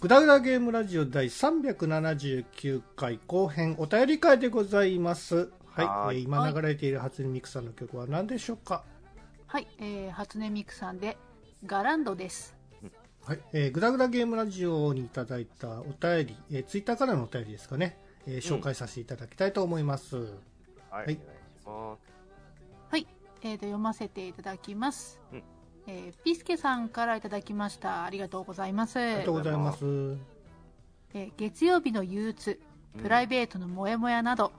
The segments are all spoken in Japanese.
グダグダゲームラジオ第379回後編お便り会でございます。はい、はーいえー今流れている初音ミクさんの曲は何でしょうか？はい、えー、初音ミクさんでガランドです。はい、えー、グダグダゲームラジオにいただいたお便り、えー、ツイッターからのお便りですかね、えー紹介させていただきたいと思います。はい、はいお願いしまはい、えー、と読ませていただきます。うんえーピースケさんからいただきました。ありがとうございます。ありがとうございます。えー月曜日の憂鬱、す。プライベートのモヤモヤなど、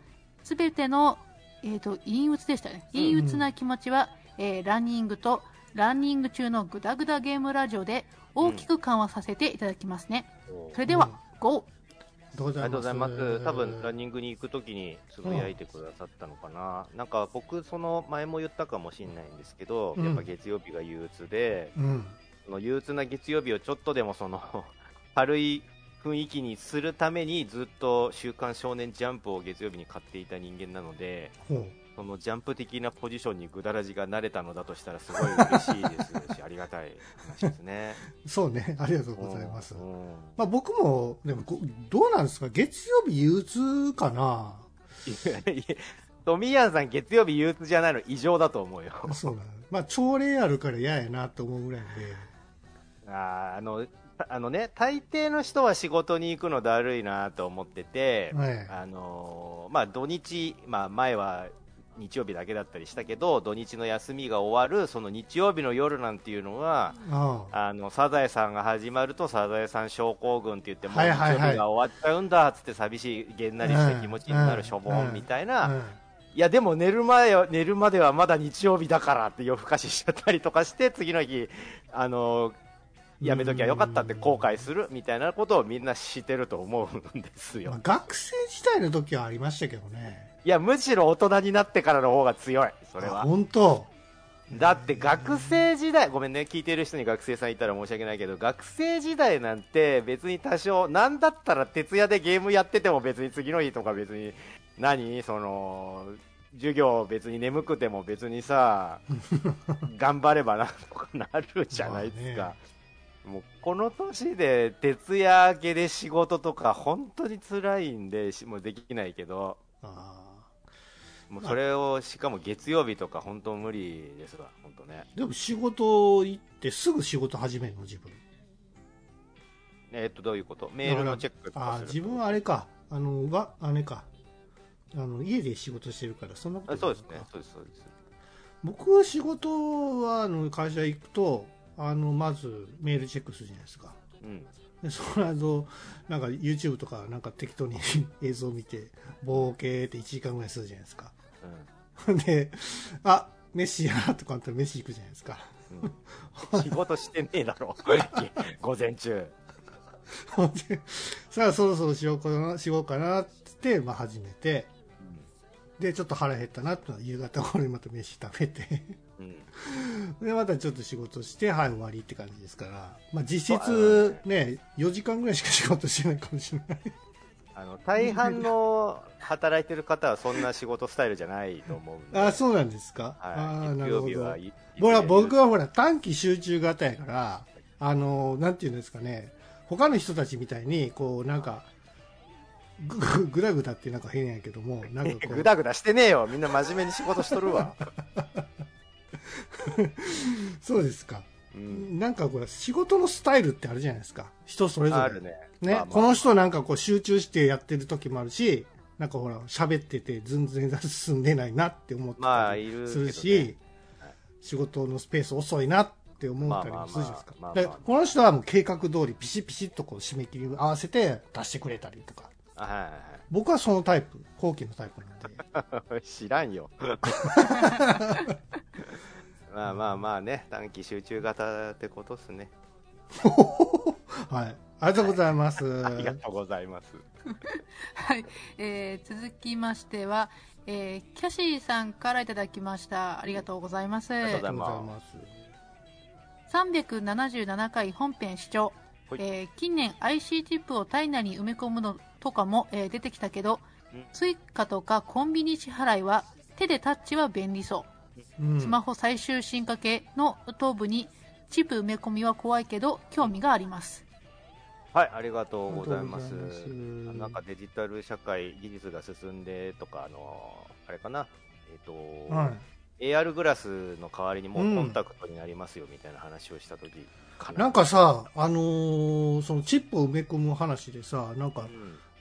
すべての、えー、と陰鬱でしたね。陰鬱な気持ちは、えーランニングとランニング中のグダグダゲームラジオで大きく緩和させていただきますね。うんそれでは、GO! うございます。ありがとうございます。多分ランニングに行くときにつぶやいてくださったのかな。なんか僕、その前も言ったかもしれないんですけど、うんやっぱ月曜日が憂鬱で、うん。その憂鬱な月曜日をちょっとでもその 軽い雰囲気にするためにずっと週刊少年ジャンプを月曜日に買っていた人間なので。そのジャンプ的なポジションにぐだらじが慣れたのだとしたらすごい嬉しいですし、ありがたい話ですね。そうね、ありがとうございます。うんまあ僕も、でもこ、どうなんですか月曜日憂鬱かないやいやトミヤンさん、月曜日憂鬱じゃないの異常だと思うよ。そうなの。まあ朝礼あるから嫌やなと思うぐらいで。あーあのあのね、大抵の人は仕事に行くのだるいなと思ってて、はいあのーまあ、土日、まあ、前は日曜日だけだったりしたけど、土日の休みが終わる、その日曜日の夜なんていうのは、あのサザエさんが始まるとサザエさん症候群って言って、もう日曜日が終わっちゃうんだっつって寂しい、げんなりした気持ちになうん。るしょぼんみたいな、うん。いやでも寝る前は寝るまではまだ日曜日だからって夜更かししちゃったりとかして次の日あのやめときゃよかったって後悔するみたいなことをみんなしてると思うんですまあよ学生時代の時はありましたけどね。いやむしろ大人になってからの方が強い。それあは本当？だって学生時代ごめんね聞いてる人に学生さんいたら申し訳ないけど学生時代なんて別に多少なんだったら徹夜でゲームやってても別に次の日とか別に何？その授業別に眠くても別にさ 頑張ればなんとかなるじゃないですか、まあもうこの年で徹夜明けで仕事とか本当に辛いんでしもうできないけど。あもうそれをしかも月曜日とか本当無理ですわ本当ねあ。でも仕事行ってすぐ仕事始めるの自分。えっとどういうこと？メールのチェックとああ、かする自分はあれか。あの、わ、あれか。あの、家で仕事してるから、そんなことあそうですねそうですそうです僕は仕事は、あの、会社行くと、あの、まずメールチェックするじゃないですか。うんでその後、なんか YouTube とかなんか適当に 映像見て、ボーケーって1時間ぐらいするじゃないですか。で、あ、飯やとかあったら飯行くじゃないですか。うん、仕事してねえだろ。午前中。さあそろそろしようかな、しようかなって言って、まあ始めて、で、ちょっと腹減ったなって夕方頃にまた飯食べて、うん。で、またちょっと仕事して、はい、終わりって感じですから、まあ実質ね、4時間ぐらいしか仕事してないかもしれない。あの大半の働いてる方はそんな仕事スタイルじゃないと思うんで。あ、そうなんですか、あはい、あ、な月るほど。ほら、僕はほら、短期集中型やから、あの、なんていうんですかね、他の人たちみたいに、こう、なんか、ぐ、だぐだってなんか変やけども、なんかぐだぐだしてねえよ。みんな真面目に仕事しとるわ、そうですか。うん、なんかこれ、仕事のスタイルってあるじゃないですか。人それぞれ。あるねね、まあまあこの人なんかこう集中してやってる時もあるし、なんかほら、喋ってて全然進んでないなって思ったりあいるけどねするし、はい仕事のスペース遅いなって思ったりもするじゃないですかまあまあ。まあでまあこの人はもう計画通りピシピシッとこう締め切り合わせて出してくれたりとか。あはいはい僕はそのタイプ、後期のタイプなんで。は い知らんよ まあまあまあね短期集中型ってことっすね はい。ありがとうございます。ありがとうございます はい、えー続きましては、えーキャシーさんからいただきました。ありがとうございます。りがとうございありがとうございまます。377回本編視聴、はいえー近年 IC チップを体内に埋め込むのとかも、えー出てきたけどうん Suica とかコンビニ支払いは手でタッチは便利そう、うんスマホ最終進化系の頭部にチップ埋め込みは怖いけど興味がありますはい、ありがとうございます。なんかデジタル社会、技術が進んでとか、あのあれかな、えっ、と、は AR グラスの代わりにもううんコンタクトになりますよみたいな話をしたときかい。な。なんかさ、あのーそのチップを埋め込む話でさ、なんか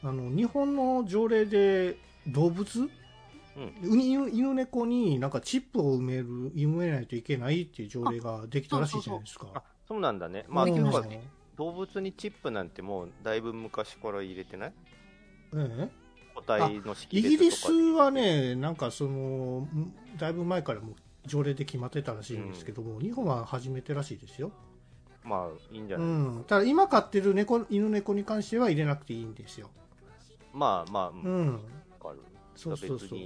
う、ん、あの、日本の条例で動物うん、犬犬猫になんかチップを埋める、埋めないといけないっていう条例ができたらしいじゃないですか。あそうなんだね。まあ、う動物にチップなんてもうだいぶ昔から入れてない？ええ？個体の識イギリスはね、なんかその、んだいぶ前からもう条例で決まってたらしいんですけども、日本は初めてらしいですよ。まあいいんじゃうない、ん。ただ今飼ってる猫、犬猫に関しては入れなくていいんですよ。まあまあ、ううん、ん。わかる。そうそうそう。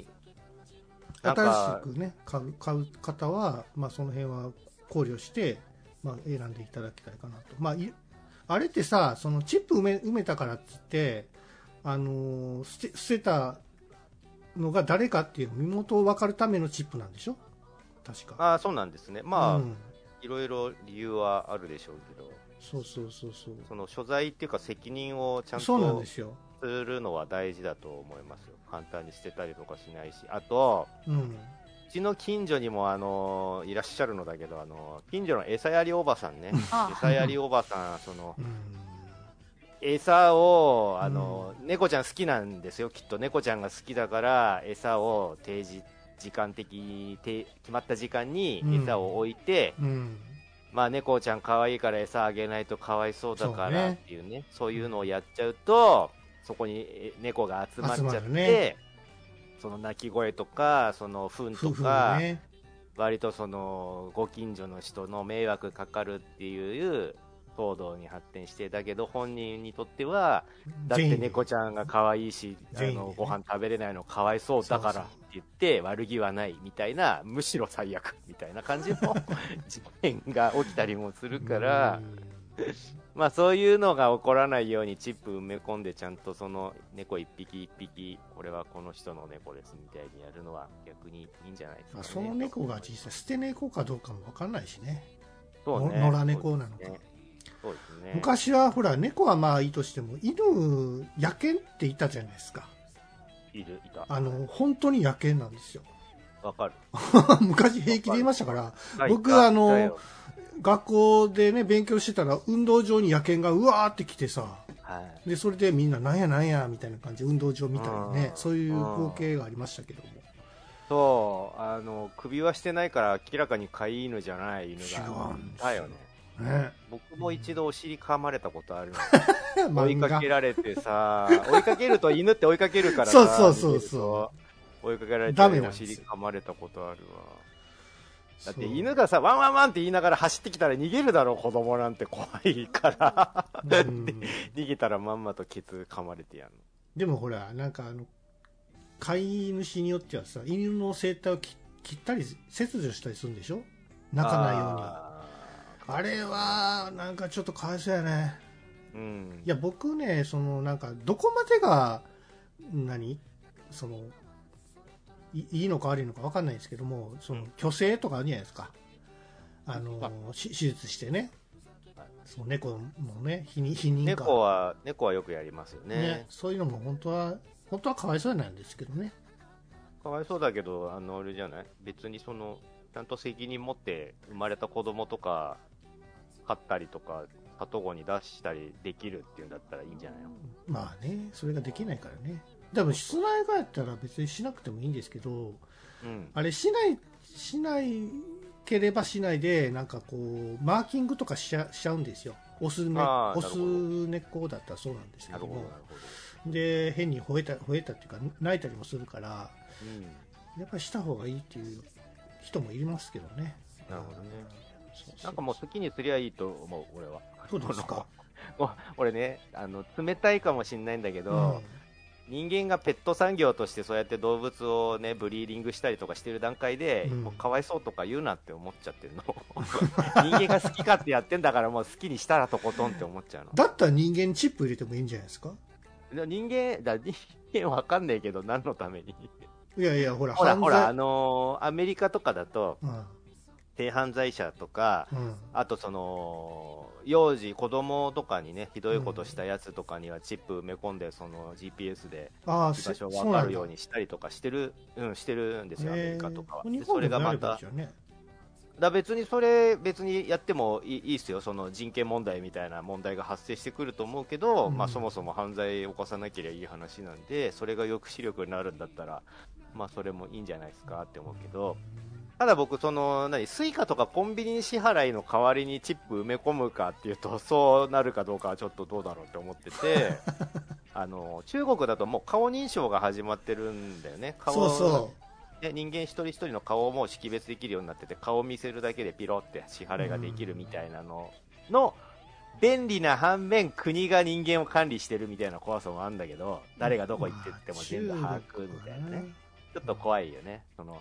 新しくね、買う、買う方は、まあその辺は考慮して、まあ選んでいただきたいかなと。まあい、あれってさ、そのチップ埋め、埋めたからっつって、あのー捨て、捨てたのが誰かっていうの身元を分かるためのチップなんでしょ？確か。ああ、そうなんですね。まあ、うんいろいろ理由はあるでしょうけど、そうそうそうそう。その所在っていうか責任をちゃんそうなんとですよ。するのは大事だと思いますよ。簡単に捨てたりとかしないし。あと、うん。うちの近所にもあのいらっしゃるのだけど、あの近所の餌やりおばさんね、あ餌やりおばさん、そのうん。餌をあの、猫ちゃん好きなんですよ、きっと猫ちゃんが好きだから、餌を定時時間的決まった時間にうん餌を置いて、うん。まあ猫ちゃん可愛いから餌あげないとかわいそうだからっていうね、そういうのをやっちゃうと、そこにえ猫が集まっちゃ集って、ねその鳴き声とか、その糞とか、ね。割とそのご近所の人の迷惑かかるっていう騒動に発展して、だけど本人にとっては、だって猫ちゃんが可愛いし、あのご飯食べれないのかわいそうだからって言って、悪気はないみたいな、むしろ最悪みたいな感じの事件が起きたりもするから、まあそういうのが起こらないようにチップ埋め込んで、ちゃんとその猫一匹一匹、これはこの人の猫ですみたいにやるのは逆にいいんじゃないですか、ね。まあその猫が実際捨て猫かどうかも分かんないしね。そうね。の野良猫なのかね。そうですね昔はほら、猫はまあいいとしても、犬、野犬っていたじゃないですか。いる、いた。あの、本当に野犬なんですよ。わかる。昔平気で言いましたから、僕あの学校でね、勉強してたら、運動場に野犬がうわーって来てさ、はい。で、それでみんななんやなんや、みたいな感じで運動場見たりねう、んそういう光景がありましたけども。そう、あの、首はしてないから明らかに飼い犬じゃない犬が違うんいたよね。ね。僕も一度お尻噛まれたことあるの。追いかけ。られてさ、追いかけると犬って追いかけるからさそうそうそうそう追いかけられてお尻噛まれたことあるわ。だって犬がさ、ワンワンワンって言いながら走ってきたら逃げるだろ、子供なんて怖いから。うん 逃げたらまんまとケツ噛まれてやるでもほら、なんかあの、飼い主によってはさ、犬の生態を切切ったり、切除したりするんでしょ？の。泣かないように。ああれは、なんかちょっとかわいそうやね。ーうんい。や、僕ね、その、なんか、どこまでが、何？その、いいいのか悪いのか分かんないですけども、そのうん、虚勢とかあるじゃないですか。あのあ、し手術してねはい。その猫もね、否認、否認か。猫は、猫はよくやりますよね。ね、そういうのも本当は、本当はかわいそうなんですけどね。かわいそうだけど、あの、あれじゃない？別にその、ちゃんと責任持って生まれた子供とか、飼ったりとか、里子に出したりできるっていうんだったらいいんじゃないの？まあね、それができないからね。でも、室内がやったら別にしなくてもいいんですけど、うん。あれしない、しないければしないで、なんかこう、マーキングとかしちゃしちゃうんですよ。オスね、オス猫だったらそうなんですけど、で、変に吠えた、吠えたっていうか、泣いたりもするから、ど。うん。やっぱりした方がいいっていう人もいますけどね。なるほどね。なんかもう好きにすりゃいいと思う、俺は。そうですか。お俺ね、あの、冷たいかもしんないんだけうど、ん。人間がペット産業としてそうやって動物をね、ブリーディングしたりとかしてる段階で、うんもうかわいそうとか言うなって思っちゃってるの。人間が好き勝手やってんだからもう好きにしたらとことんって思っちゃうの。だったら人間にチップ入れてもいいんじゃないですか？で人間、だ人間わかんねえけど何のために。いやいや、ほら、ほらほら、あ犯のーアメリカとかだと、罪。うん低犯罪者とか、うん。あとその幼児、子供とかにねひどいことしたやつとかにはチップ埋め込んでその GPS で場所が分かるようにしたりとかしてる、うん、してるんですよ、アメリカとかは。それがまただ別にそれ別にやってもいいいいっすよ、その人権問題みたいな問題が発生してくると思うけど、うん。まあ、そもそも犯罪を起こさなければいい話なんで、それが抑止力になるんだったら、まあ、それもいいんじゃないですかって思うけど、ただ僕、その何 Suica とかコンビニ支払いの代わりにチップ埋め込むかっていうと、そうなるかどうかはちょっとどうだろうって思ってて、あの中国だともう顔認証が始まってるんだよね。顔そうそね、人間一人一人の顔をもう識別できるようになってて顔を見せるだけでピロって支払いができるみたいなのの便利な反面国が人間を管理してるみたいな怖さもあるんだけど誰がどこ行ってっても全部把握みたいなね。ちょっと怖いよね。その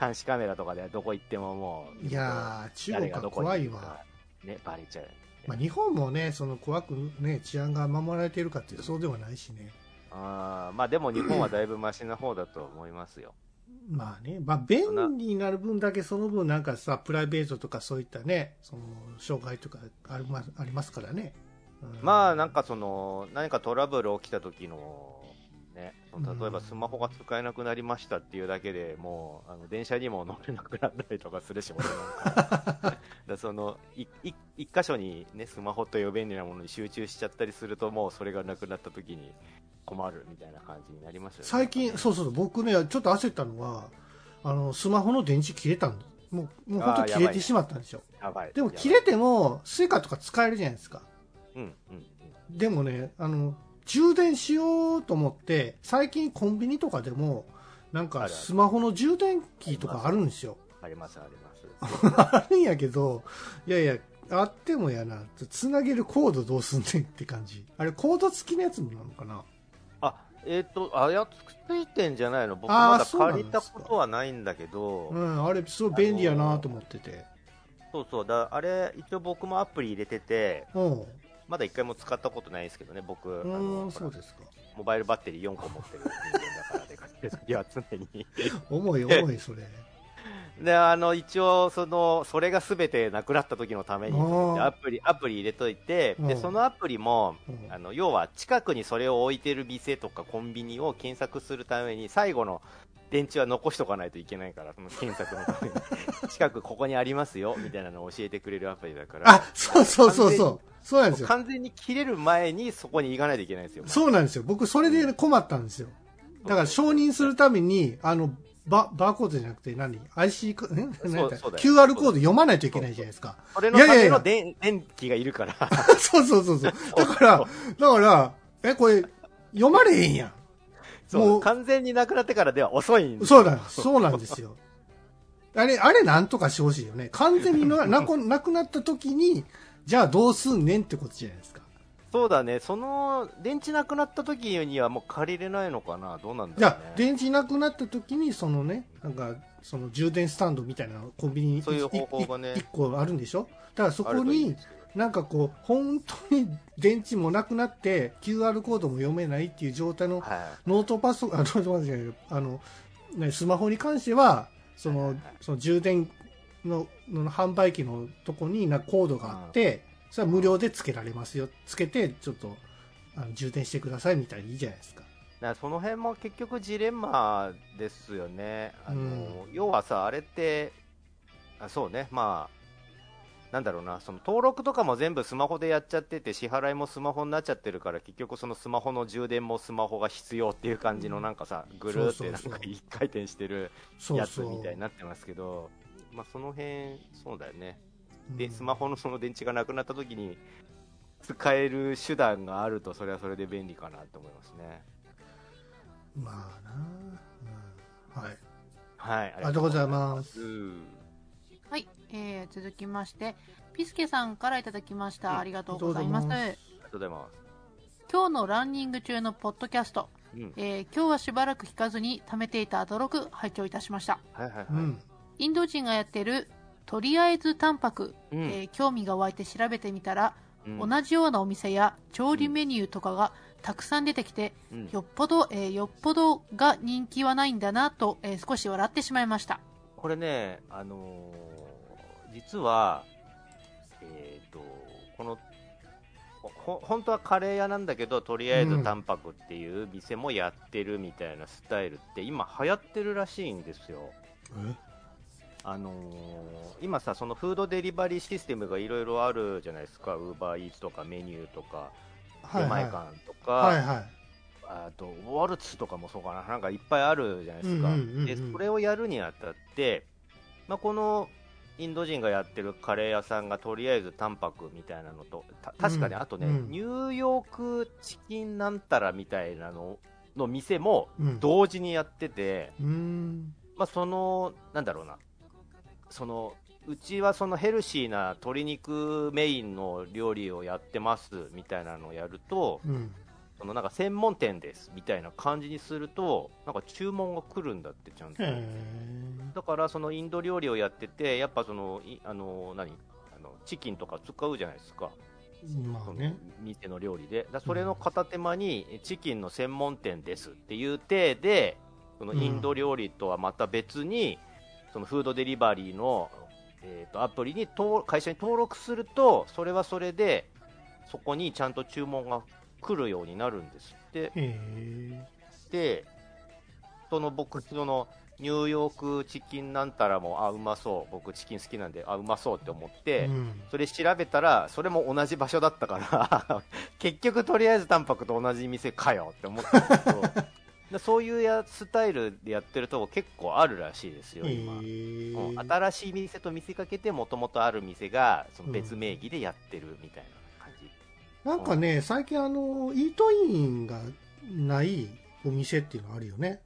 監視カメラとかでどこ行ってももういやー中国は怖いわ。ねバレちゃうまあ、日本もねその怖くね治安が守られているかっていうとそうではないしね。あーまあでも日本はだいぶマシな方だと思いますよ。まあね、まあ、便利になる分だけその分なんかさプライベートとかそういったねその障害とかありますありますからね、うん。まあなんかその何かトラブル起きた時のね。その例えばうんスマホが使えなくなりましたっていうだけでもうあの電車にも乗れなくなったりとかするし俺なんか だそのいい一箇所にねスマホという便利なものに集中しちゃったりするともうそれがなくなった時に困るみたいな感じになりますよね。最近そうそう僕ねちょっと焦ったのはあのスマホの電池切れたんもうもう本当切れてしまったんですよ。やばい。でも切れても Suica とか使えるじゃないですか。うんうんうん。でもねあの充電しようと思って最近コンビニとかでもなんかスマホの充電器とかあるんですよ。ありますあります。あるんやけどいやいやあってもやなつなげるコードどうすんねんって感じ。あれコード付きのやつもなのかな？あえっ、とあやついてんじゃないの？僕まだ借りたことはないんだけど、うんあれすごい便利やなと思ってて。そうそうだあれ一応僕もアプリ入れてて。うんまだ一回も使ったことないですけどね僕あうのそうですか。モバイルバッテリー4個持ってる人間だからでかける時は常に。重い重い それ。であの一応そのそれが全てなくなった時のためにアプリアプリ入れといてでうん。そのアプリもうん。あの要は近くにそれを置いてる店とかコンビニを検索するために最後の電池は残しとかないといけないからその検索のために。近くここにありますよみたいなのを教えてくれるアプリだから。あそうそうそうそう。そうなんですよ。完全に切れる前にそこに行かないといけないんですよそうなんですよ。僕それで困ったんですよ。だから承認するためにあのババーコードじゃなくて何？IC コえ？何だったそうだよ。QR コード読まないといけないじゃないですか。それのための電電気がいるから。そうそうそうそう。だからだからえこれ読まれへんやんもう。完全になくなってからでは遅いんですそうだ、そうなんですよ。あれ、あれなんとかしてほしいよね。完全にな なくなくなった時に、じゃあどうすんねんってことじゃないですか。そうだね。その電池なくなった時にはもう借りれないのかな？どうなんだじゃあろうね、電池なくなった時に、そのね、なんか、その充電スタンドみたいなのコンビニにそういう方法がね。いい一個あるんでしょ？だからそこになんかこう本当に電池もなくなって QR コードも読めないっていう状態のはノートパソコン、あ、ノートパソコンじゃないあの、ね、スマホに関しては、そのはいはい、その充電のの販売機のとこになコードがあって、それは無料でつけられますよ。つけて、ちょっと、あの充電してくださいみたいにいいじゃないですか。からその辺も結局ジレンマですよね。あの、うん。要はさあれってあそうね。まあなんだろうなその登録とかも全部スマホでやっちゃってて支払いもスマホになっちゃってるから結局そのスマホの充電もスマホが必要っていう感じのなんかさぐるーってなんか一回転してるやつ。みたいになってますけどまあその辺そうだよね。でうん。スマホのその電池がなくなった時に使える手段があるとそれはそれで便利かなと思いますね。まあな、うん、はい。はいありがとうございます。うんはい、えー続きましてピスケさんからいただきました、うん。ありがとうございます。ありがとうございま今日のランニング中のポッドキャスト、すうん。えー今日はしばらく聞かずに貯めていたアドロク拝聴いたしました。はいはいはい。うん。インド人がやってるとりあえずタンパク、うん。えー興味が湧いて調べてみたら、うん。同じようなお店や調理メニューとかがたくさん出てきて、うん。よっぽど、えーよっぽどが人気はないんだなと、えー少し笑ってしまいました。これね、あのー実は、えっ、と、この、ほ本当はカレー屋なんだけど、とりあえず淡白っていう店もやってるみたいなスタイルって、今流行ってるらしいんですよ。え？あのー今さ、そのフードデリバリーシステムがいろいろあるじゃないですか、ウーバーイーツとかメニューとか、出前館とか、はいはい。あとウォルツとかもそうかな、なんかいっぱいあるじゃないですか、でそれをやるにあたって、まあ、このインド人がやってるカレー屋さんがとりあえず淡白みたいなのと、た確かにうん。あとね、うん。ニューヨークチキンなんたらみたいなのの店もうん。同時にやってて、うーん。まあ、その、なんだろうな、そのうちはそのヘルシーな鶏肉メインの料理をやってますみたいなのをやると、うんそのなんか専門店ですみたいな感じにすると、なんか注文が来るんだって、ちゃんと。だからそのインド料理をやってて、やっぱその、いあの何？あのチキンとか使うじゃないですか、まあね。店の料理で。だそれの片手間に、チキンの専門店ですっていう体で、そのインド料理とはまた別に、そのフードデリバリーの、えー、とアプリに登会社に登録すると、それはそれで、そこにちゃんと注文が来るようになるんですって。で、その僕、そのニューヨークチキンなんたらも、あ、うまそう、僕チキン好きなんで、あ、うまそうって思って、うんそれ調べたら、それも同じ場所だったから、結局とりあえずタンパクと同じ店かよって思ったんですけど、でそういうやスタイルでやってるとこ結構あるらしいですよ、今。うん新しい店と見せかけて、もともとある店がその別名義でやってるみたいな感じ。なんかね最近あのイートインがないお店っていうのあるよね。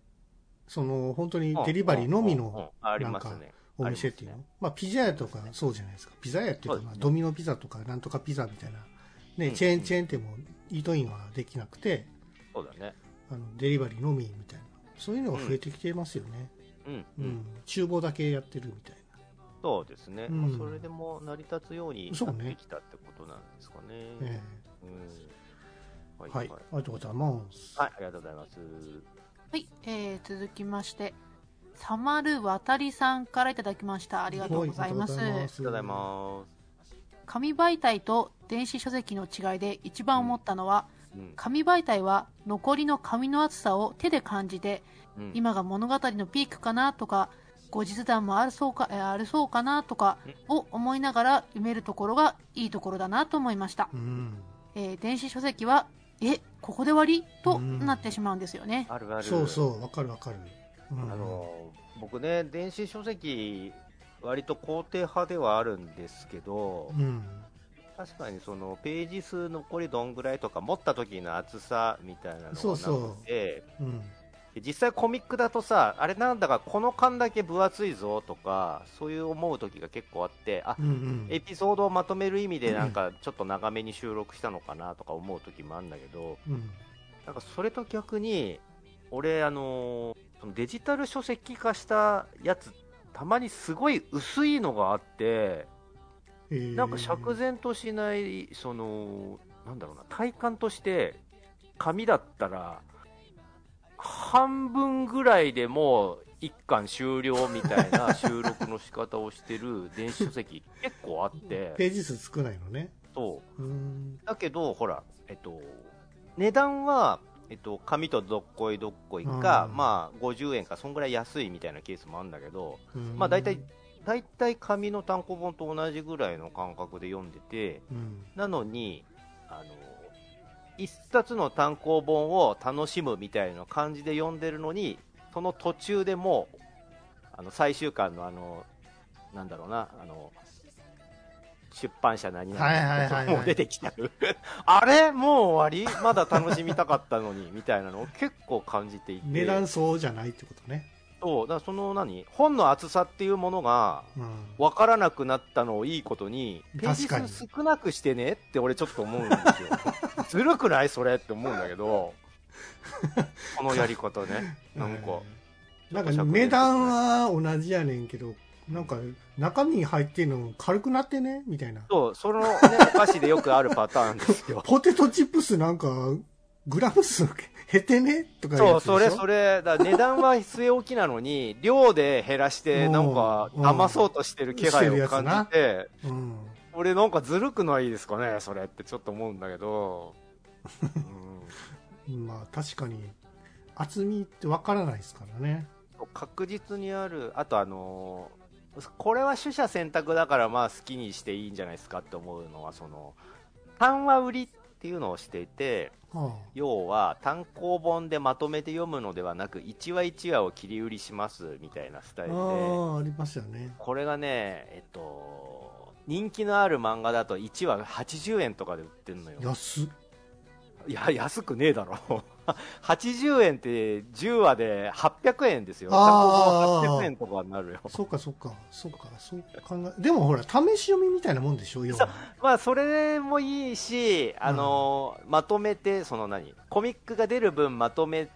その本当にデリバリーのみのありますね。お店っていうの、まあピザ屋とかそうじゃないですか。ピザ屋っていうか、まあ、ドミノピザとかなんとかピザみたいな、ねうんチェーンチェーン店もイートインはできなくてそうだね。あのデリバリーのみみたいな。そういうのが増えてきてますよね、うん、ううん。ん。厨房だけやってるみたいそうですね。うんまあそれでも成り立つようにそうねなってきたってことなんですかね。うん。はい、えはい、ありがとうございます、はい、ありがとうございます。はい、えー、続きまして、サマルワタリさんからいただきました。ありがとうございます。はいありがとうございますありがとうございます。紙媒体と電子書籍の違いで一番思ったのは、うん。紙媒体は残りの紙の厚さを手で感じて、うん、今が物語のピークかなとか、後日談もあるそうか、えーあるそうかなとかを思いながら読めるところがいいところだなと思いました。うん。えー電子書籍は、え、ここで終わり？とうん。なってしまうんですよね。あるある。そうそうわかるわかる、うん。あの僕ね、電子書籍、割と肯定派ではあるんですけど、うん。確かにそのページ数残りどんぐらいとか、持った時の厚さみたいなのがなくて、そうそう実際コミックだとさ、あれなんだかこの巻だけ分厚いぞとか、そういう思う時が結構あって、あうんうん。エピソードをまとめる意味でなんかちょっと長めに収録したのかなとか思う時もあるんだけど、うん。なんかそれと逆に、俺、あのデジタル書籍化したやつ、たまにすごい薄いのがあって、えー。なんか釈然としない、その、なんだろうな、体感として、紙だったら、半分ぐらいでもう一巻終了みたいな 収録の仕方をしてる電子書籍結構あって、ページ数少ないのね。そう。うん。だけど、ほら、えっと、値段は、えっと、紙とどっこいどっこいか、うん。まあ、50円か、そんぐらい安いみたいなケースもあるんだけど、うん。まあ、大体、大体紙の単行本と同じぐらいの感覚で読んでて、うん。なのに、あの、一冊の単行本を楽しむみたいな感じで読んでるのに、その途中でもう、あの、最終巻のあの、なんだろうな、あの、出版社何々、はいはいはいはいもう出てきちゃう。あれ？もう終わり？まだ楽しみたかったのに、みたいなのを結構感じていて。値段そうじゃないってことねそう、だその何本の厚さっていうものが、うん。分からなくなったのをいいことに、ページ数少なくしてねって俺ちょっと思うんですよ。ずるくない？それって思うんだけど、このやり方ね。なんか、えーなんか値段は同じやねんけどなんか中身に入ってるの軽くなってね？みたいな。そう、そのね、お菓子でよくあるパターンですよ。ポテトチップスなんかグラム数減ってね？とか言そう、それ、それ、だ値段は据え置きなのに、量で減らして、うんなんか、うん騙そうとしてる気配を感じて、うん。俺なんかずるくないですかね、それってちょっと思うんだけど。うんまあ確かに、厚みってわからないですからね。確実にある、あとあのーこれは取捨選択だからまあ好きにしていいんじゃないですかって思うのは、その、単話売りっていうのをしていて、は要は単行本でまとめて読むのではなく、1話1話を切り売りしますみたいなスタあ、イルで、ありますよね。これがね、えっと、人気のある漫画だと1話80円とかで売ってるのよ。安っ。いや、安くねえだろ。80円って10話で800円ですよ。あー。単行本800円とかになるよ。そうか、そうか、そうか、そう考え、でもほら、試し読みみたいなもんでしょ、要は。まあ、それもいいし、あのまとめて、その何、コミックが出る分まとめ、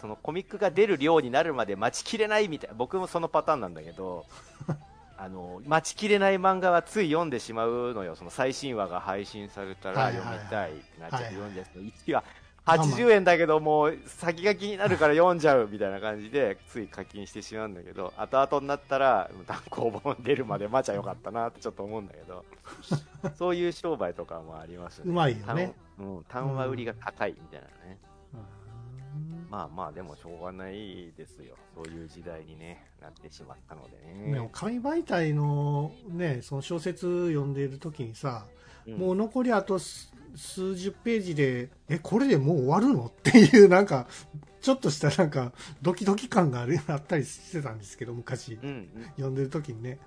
そのコミックが出る量になるまで待ちきれないみたい。な、僕もそのパターンなんだけど、あの待ちきれない漫画はつい読んでしまうのよ、その最新話が配信されたら読みたいってなっちゃってはいはい。読んじゃう。と、1話80円だけど、もう先が気になるから読んじゃうみたいな感じで、つい課金してしまうんだけど、後々になったら、単行本出るまで待ちゃよかったなってちょっと思うんだけど、そういう商売とかもありますうまいよね。単うん、売りが高いみたいなね。うんまあまあ、でもしょうがないですよ。そういう時代にね、なってしまったのででもね。紙媒体のね、その小説読んでいるときにさ、うんもう残りあと数数十ページで、え、これでもう終わるの？っていう、なんか、ちょっとしたなんか、ドキドキ感があるあったりしてたんですけど、昔、うんうん。読んでるときにね。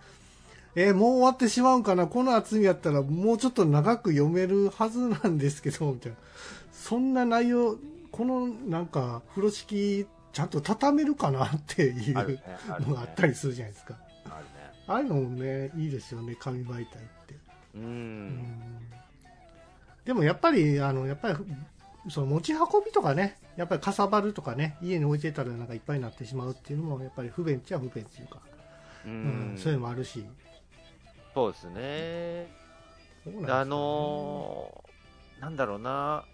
え、もう終わってしまうんかな？この厚みやったらもうちょっと長く読めるはずなんですけど、みたいな。そんな内容、このなんか、風呂敷、ちゃんと畳めるかな？っていうのがあったりするじゃないですか。あるね。ああいうのもね、いいですよね、紙媒体って。う。うんんでもやっぱり、あの、やっぱり、その持ち運びとかね、やっぱりかさばるとかね、家に置いてたらなんかいっぱいになってしまうっていうのも、やっぱり不便っちゃ不便っていうか、ううんん。そういうのもあるし。そうですね。ねあのー、なんだろうな。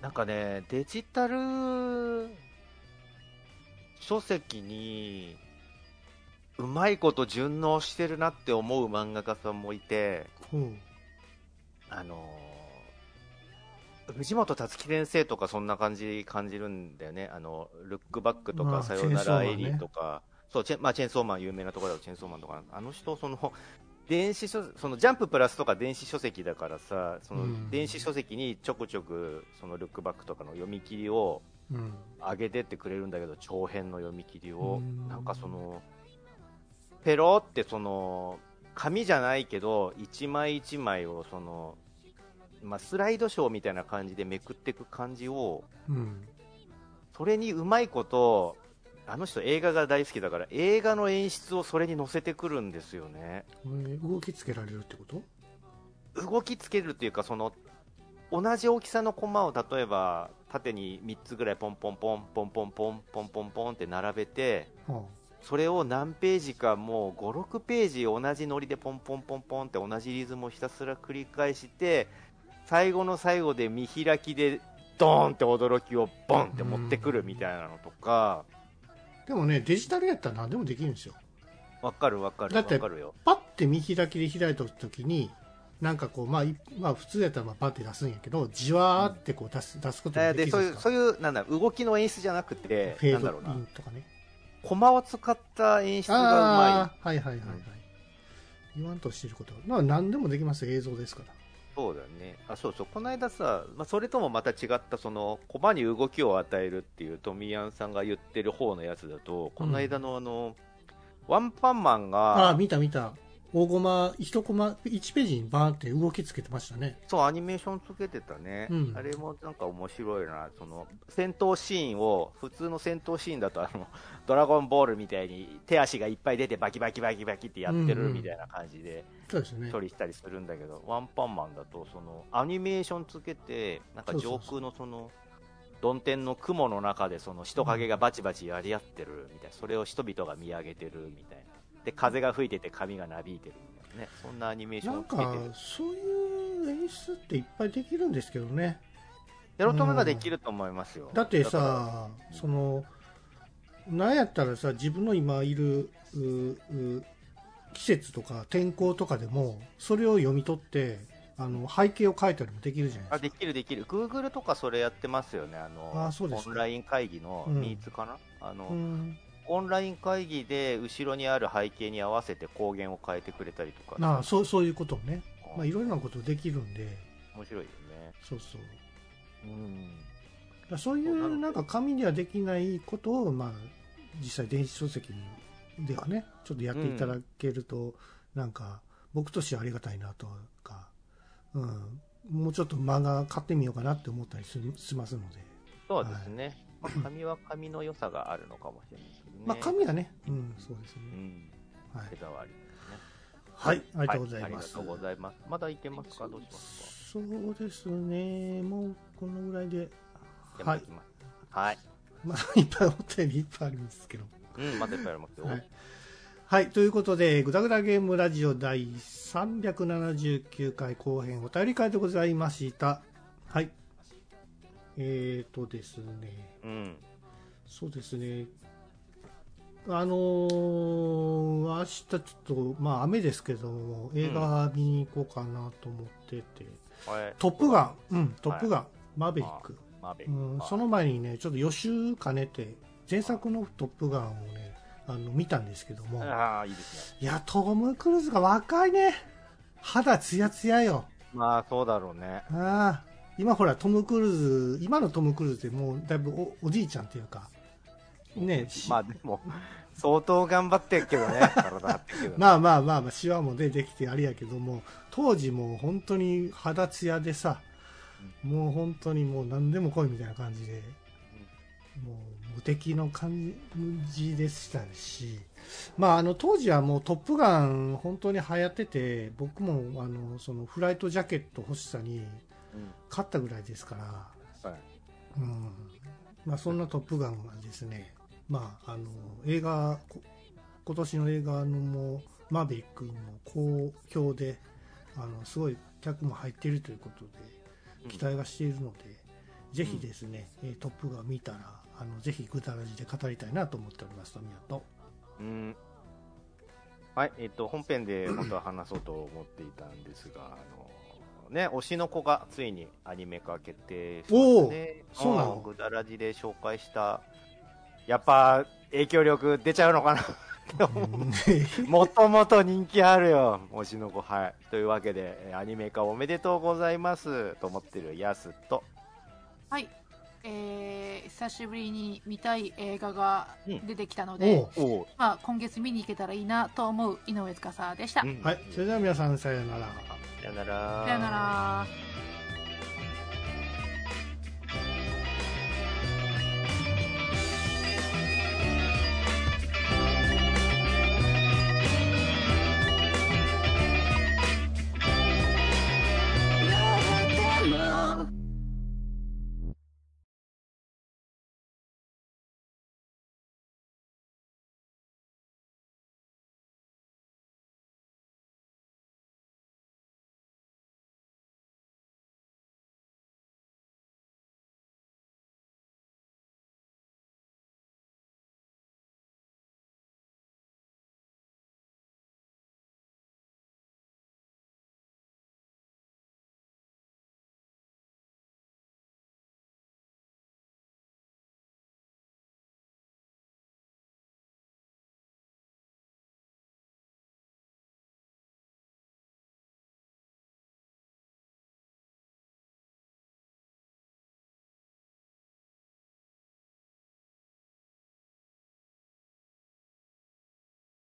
なんかね、デジタル書籍に、うまいこと順応してるなって思う漫画家さんもいて、うん。あのー藤本つ樹先生とかそんな感じ感じるんだよね。あの、ルックバックとか、まあさよならエリーとか、そう、チェ,、まあ、チェーンソーマン有名なところだとチェーンソーマンとか、あの人、その、電子書、そのジャンププラスとか電子書籍だからさ、そのうん。電子書籍にちょくちょく、そのルックバックとかの読み切りをうん。上げてってくれるんだけど、長編の読み切りを。うん、なんかその、ペロってその、紙じゃないけど、一枚一枚をその、まあ、スライドショーみたいな感じでめくっていく感じを、うん。それにうまいこと、あの人映画が大好きだから、映画の演出をそれに乗せてくるんですよね。動きつけられるってこと？動きつけるっていうか、その、同じ大きさのコマを例えば、縦に3つぐらいポンポンポン、ポンポンポン、ポンポンポンって並べて、はそれを何ページかもう5、6ページ同じノリでポンポンポンポンって同じリズムをひたすら繰り返して、最後の最後で見開きでドーンって驚きをボンって持ってくるみたいなのとか、あでもね、デジタルやったら何でもできるんですよ。わかるわかるだってわかるよ。パッて見開きで開いた時に、なんかこう、まあ、いまあ、普通やったらまあパッて出すんやけど、じわーってこう出す、出すことえがーでそういう、できるんですかそういう、なんだ、動きの演出じゃなくて、フェードなんだろうなイ、ンとかね。コマを使った演出がうまああー、はいはいはいはい。言わんとしてることは。まあ何でもできますよ映像ですから。い。そうだよね。あ、そうそう。この間さ、まあ、それともまた違った、その、コマに動きを与えるっていう、トミヤンさんが言ってる方のやつだと、この間のあの、ワンパンマンああ見た見た。大コマ、一コマ、1ページにバーンって動きつけてましたね。そう、アニメーションつけてたね。うんあれもなんか面白いな。その、戦闘シーンを、普通の戦闘シーンだと、あの、ドラゴンボールみたいに手足がいっぱい出てバキバキバキバキってやってうんうんるみたいな感じでそうですね処。理したりするんだけど、ワンパンマンだと、その、アニメーションつけて、なんか上空のその、曇天の雲の中でその人影がバチバチやり合ってるみたいな、それを人々が見上げてるみたいな。で、風が吹いてて髪がなびいてるみたいなね。そんなアニメーションをつけてかる。、そういう演出っていっぱいできるんですけどね。やろうと思えばできると思いますよ。だってかさ、その、なんやったらさ、自分の今いる、うう季節とか天候とかでも、それを読み取って、あの、背景を変えたりもできるじゃなあ、いでですきるできる。Google とかそれやってますよね。あの、オンライン会議のうん Meets かな、あの、か。うん。オンライン会議で後ろにある背景に合わせて光源を変えてくれたりとか。なあ、そう、そういうことをね。まあ、いろろいろなことできるんで、面白いよね。そうそう。うん。そういうなんか紙にはできないことを、まあ、実際電子書籍ではね、ちょっとやっていただけると、なんか、僕としてはありがたいなとか、うん、もうちょっと漫画買ってみようかなって思ったりししますので、そうですね。まあ紙は紙の良さがあるのかもしれないですけどね。まあ、紙はね、うん、そうですね。うん。はい手、触りですね。はい、ありがとうございます。はありがとうございます。まだいけますか？どうしますそうですね、もうこのぐらいで、かはい。はい。まあ、いっぱいお便りいっぱいあるんですけど。うん、まだいっぱいありますよ。はいはい、ということで、ぐだぐだゲームラジオ第379回後編お便り会でございました。はい。えーとですね、うん。そうですね、あのー明日ちょっと、まあ雨ですけども、映画見に行こうかなと思ってて、はいトップガン、うん、トップガン、マーベリック。うん。その前にね、ちょっと予習兼ねて、前作のトップガンをね、あの見たんですけども、ああ、いいですね。いや、トム・クルーズが若いね。肌ツヤツヤよ。まあ、そうだろうね。ああ。今ほら、トム・クルーズ、今のトム・クルーズってもうだいぶおおじいちゃんっていうか、ね、しまあ、でも、相当頑張ってるけどね、体張ってるけどね。まあまあまあまあ、シワも出てきてあれやけども、当時もう本当に肌ツヤでさ、もう本当にもう何でも来いみたいな感じで、もう無敵の感じでしたし、まああの当時はもうトップガン本当に流行ってて、僕もあのそのフライトジャケット欲しさにうん。買ったぐらいですから、はい。うん。まあ、そんなトップガンがですね、まあ、あの映画こ今年の映画のもマーベリックも好評であのすごい客も入っているということでうん。期待がしているので、ぜひですね、えートップガン見たらあのぜひグダラジで語りたいなと思っておりますと宮と。うん。はい、えっ、と、本編で本当は話そうと思っていたんですが、あの、ね、推しの子がついにアニメ化決定しましたね。おーそうなの？んグダラジで紹介した、やっぱ影響力出ちゃうのかなって思う。もともと人気あるよ、推しの子。はい。というわけで、えーアニメ化おめでとうございますと思ってるヤスと、はい、えー久しぶりに見たい映画が出てきたのおで、うおうまあ、今月見に行けたらいいなと思う井上司でした。うんはいそれでは皆さんさようならさよなら。さよなら。